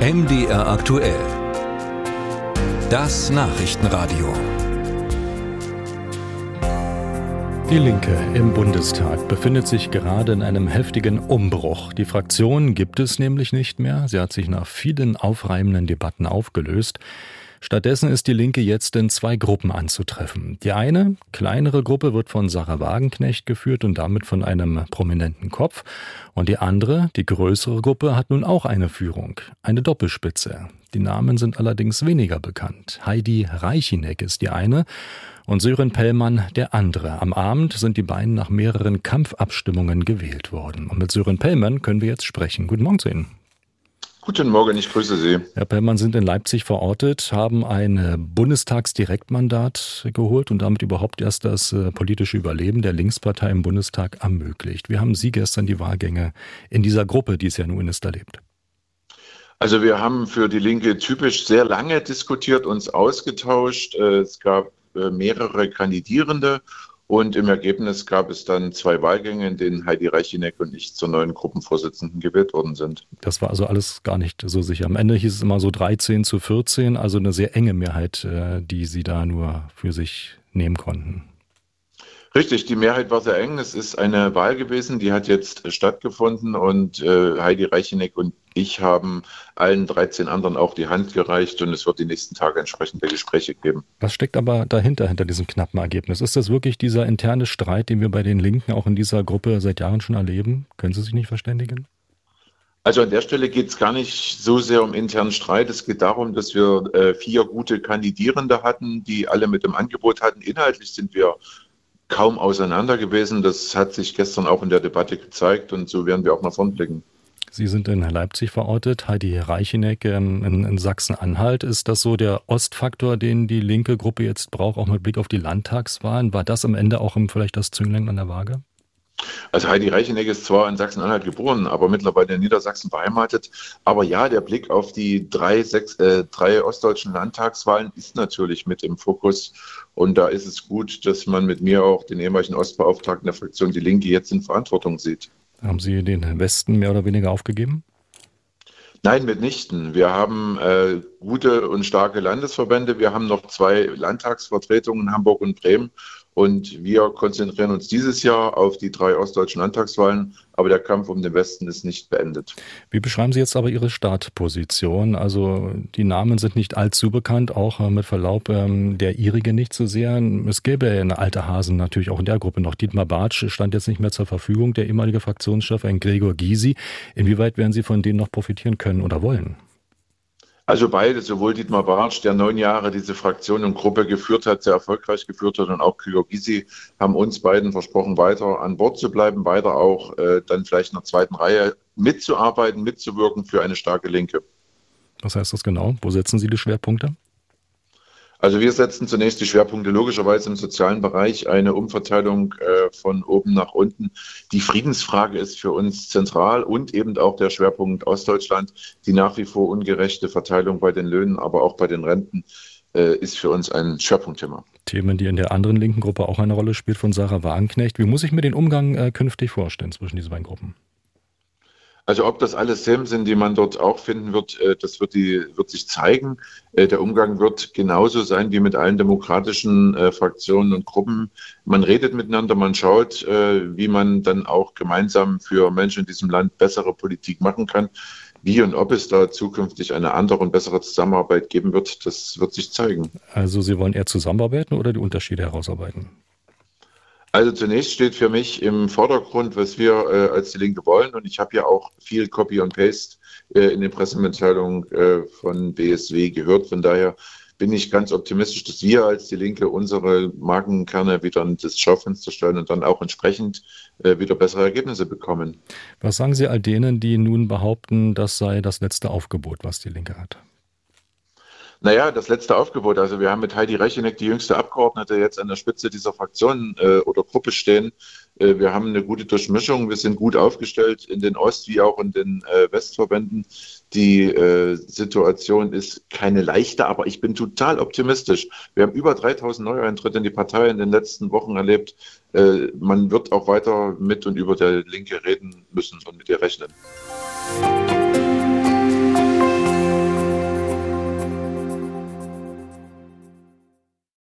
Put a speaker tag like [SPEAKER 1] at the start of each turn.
[SPEAKER 1] MDR aktuell. Das Nachrichtenradio.
[SPEAKER 2] Die Linke im Bundestag befindet sich gerade in einem heftigen Umbruch. Die Fraktion gibt es nämlich nicht mehr. Sie hat sich nach vielen aufreibenden Debatten aufgelöst. Stattdessen ist die Linke jetzt in zwei Gruppen anzutreffen. Die eine, kleinere Gruppe, wird von Sarah Wagenknecht geführt und damit von einem prominenten Kopf. Und die andere, die größere Gruppe, hat nun auch eine Führung, eine Doppelspitze. Die Namen sind allerdings weniger bekannt. Heidi Reichineck ist die eine und Sören Pellmann der andere. Am Abend sind die beiden nach mehreren Kampfabstimmungen gewählt worden. Und mit Sören Pellmann können wir jetzt sprechen. Guten Morgen zu Ihnen.
[SPEAKER 3] Guten Morgen, ich grüße Sie.
[SPEAKER 2] Herr Pellmann sind in Leipzig verortet, haben ein Bundestagsdirektmandat geholt und damit überhaupt erst das äh, politische Überleben der Linkspartei im Bundestag ermöglicht. Wie haben Sie gestern die Wahlgänge in dieser Gruppe, die es ja nun ist, erlebt?
[SPEAKER 3] Also wir haben für die Linke typisch sehr lange diskutiert, uns ausgetauscht. Äh, es gab äh, mehrere Kandidierende und im Ergebnis gab es dann zwei Wahlgänge, in denen Heidi Reichineck und ich zur neuen Gruppenvorsitzenden gewählt worden sind.
[SPEAKER 2] Das war also alles gar nicht so sicher. Am Ende hieß es immer so 13 zu 14, also eine sehr enge Mehrheit, äh, die Sie da nur für sich nehmen konnten.
[SPEAKER 3] Richtig, die Mehrheit war sehr eng. Es ist eine Wahl gewesen, die hat jetzt stattgefunden und äh, Heidi Reicheneck und ich haben allen 13 anderen auch die Hand gereicht und es wird die nächsten Tage entsprechende Gespräche geben.
[SPEAKER 2] Was steckt aber dahinter, hinter diesem knappen Ergebnis? Ist das wirklich dieser interne Streit, den wir bei den Linken auch in dieser Gruppe seit Jahren schon erleben? Können Sie sich nicht verständigen?
[SPEAKER 3] Also an der Stelle geht es gar nicht so sehr um internen Streit. Es geht darum, dass wir äh, vier gute Kandidierende hatten, die alle mit dem Angebot hatten. Inhaltlich sind wir kaum auseinander gewesen. Das hat sich gestern auch in der Debatte gezeigt und so werden wir auch nach vorn blicken.
[SPEAKER 2] Sie sind in Leipzig verortet, Heidi Reicheneck in, in Sachsen-Anhalt. Ist das so der Ostfaktor, den die linke Gruppe jetzt braucht, auch mit Blick auf die Landtagswahlen? War das am Ende auch vielleicht das Zünglein an der Waage?
[SPEAKER 3] Also Heidi Reicheneck ist zwar in Sachsen-Anhalt geboren, aber mittlerweile in Niedersachsen beheimatet. Aber ja, der Blick auf die drei, sechs, äh, drei ostdeutschen Landtagswahlen ist natürlich mit im Fokus. Und da ist es gut, dass man mit mir auch den ehemaligen Ostbeauftragten der Fraktion Die Linke jetzt in Verantwortung sieht.
[SPEAKER 2] Haben Sie den Westen mehr oder weniger aufgegeben?
[SPEAKER 3] Nein, mitnichten. Wir haben äh, gute und starke Landesverbände. Wir haben noch zwei Landtagsvertretungen in Hamburg und Bremen. Und wir konzentrieren uns dieses Jahr auf die drei ostdeutschen Landtagswahlen, aber der Kampf um den Westen ist nicht beendet.
[SPEAKER 2] Wie beschreiben Sie jetzt aber Ihre Startposition? Also die Namen sind nicht allzu bekannt, auch äh, mit Verlaub ähm, der Ihrige nicht so sehr. Es gäbe eine alte Hasen natürlich auch in der Gruppe noch. Dietmar Bartsch stand jetzt nicht mehr zur Verfügung, der ehemalige Fraktionschef, ein Gregor Gysi. Inwieweit werden Sie von denen noch profitieren können oder wollen?
[SPEAKER 3] Also beide, sowohl Dietmar Bartsch, der neun Jahre diese Fraktion und Gruppe geführt hat, sehr erfolgreich geführt hat, und auch Gregor Gysi haben uns beiden versprochen, weiter an Bord zu bleiben, weiter auch äh, dann vielleicht in der zweiten Reihe mitzuarbeiten, mitzuwirken für eine starke Linke.
[SPEAKER 2] Was heißt das genau? Wo setzen Sie die Schwerpunkte?
[SPEAKER 3] Also wir setzen zunächst die Schwerpunkte logischerweise im sozialen Bereich, eine Umverteilung äh, von oben nach unten. Die Friedensfrage ist für uns zentral und eben auch der Schwerpunkt Ostdeutschland. Die nach wie vor ungerechte Verteilung bei den Löhnen, aber auch bei den Renten äh, ist für uns ein Schwerpunktthema.
[SPEAKER 2] Themen, die in der anderen linken Gruppe auch eine Rolle spielt von Sarah Wagenknecht. Wie muss ich mir den Umgang äh, künftig vorstellen zwischen diesen beiden Gruppen?
[SPEAKER 3] Also ob das alles Themen sind, die man dort auch finden wird, äh, das wird, die, wird sich zeigen. Äh, der Umgang wird genauso sein wie mit allen demokratischen äh, Fraktionen und Gruppen. Man redet miteinander, man schaut, wie man dann auch gemeinsam für Menschen in diesem Land bessere Politik machen kann. Wie und ob es da zukünftig eine andere und bessere Zusammenarbeit geben wird, das wird sich zeigen.
[SPEAKER 2] Also Sie wollen eher zusammenarbeiten oder die Unterschiede herausarbeiten?
[SPEAKER 3] Also zunächst steht für mich im Vordergrund, was wir äh, als die Linke wollen. Und ich habe ja auch viel Copy und Paste äh, in den Pressemitteilungen äh, von BSW gehört. Von daher bin ich ganz optimistisch, dass wir als die Linke unsere Markenkerne wieder in das Schaufenster stellen und dann auch entsprechend äh, wieder bessere Ergebnisse bekommen.
[SPEAKER 2] Was sagen Sie all denen, die nun behaupten, das sei das letzte Aufgebot, was die Linke hat?
[SPEAKER 3] Naja, das letzte Aufgebot. Also wir haben mit Heidi Recheneck die jüngste Abgeordnete jetzt an der Spitze dieser Fraktion äh, oder Gruppe stehen. Äh, wir haben eine gute Durchmischung. Wir sind gut aufgestellt in den Ost- wie auch in den äh, Westverbänden. Die äh, Situation ist keine leichte, aber ich bin total optimistisch. Wir haben über 3000 Neueintritte in die Partei in den letzten Wochen erlebt. Äh, man wird auch weiter mit und über der Linke reden müssen und mit ihr rechnen.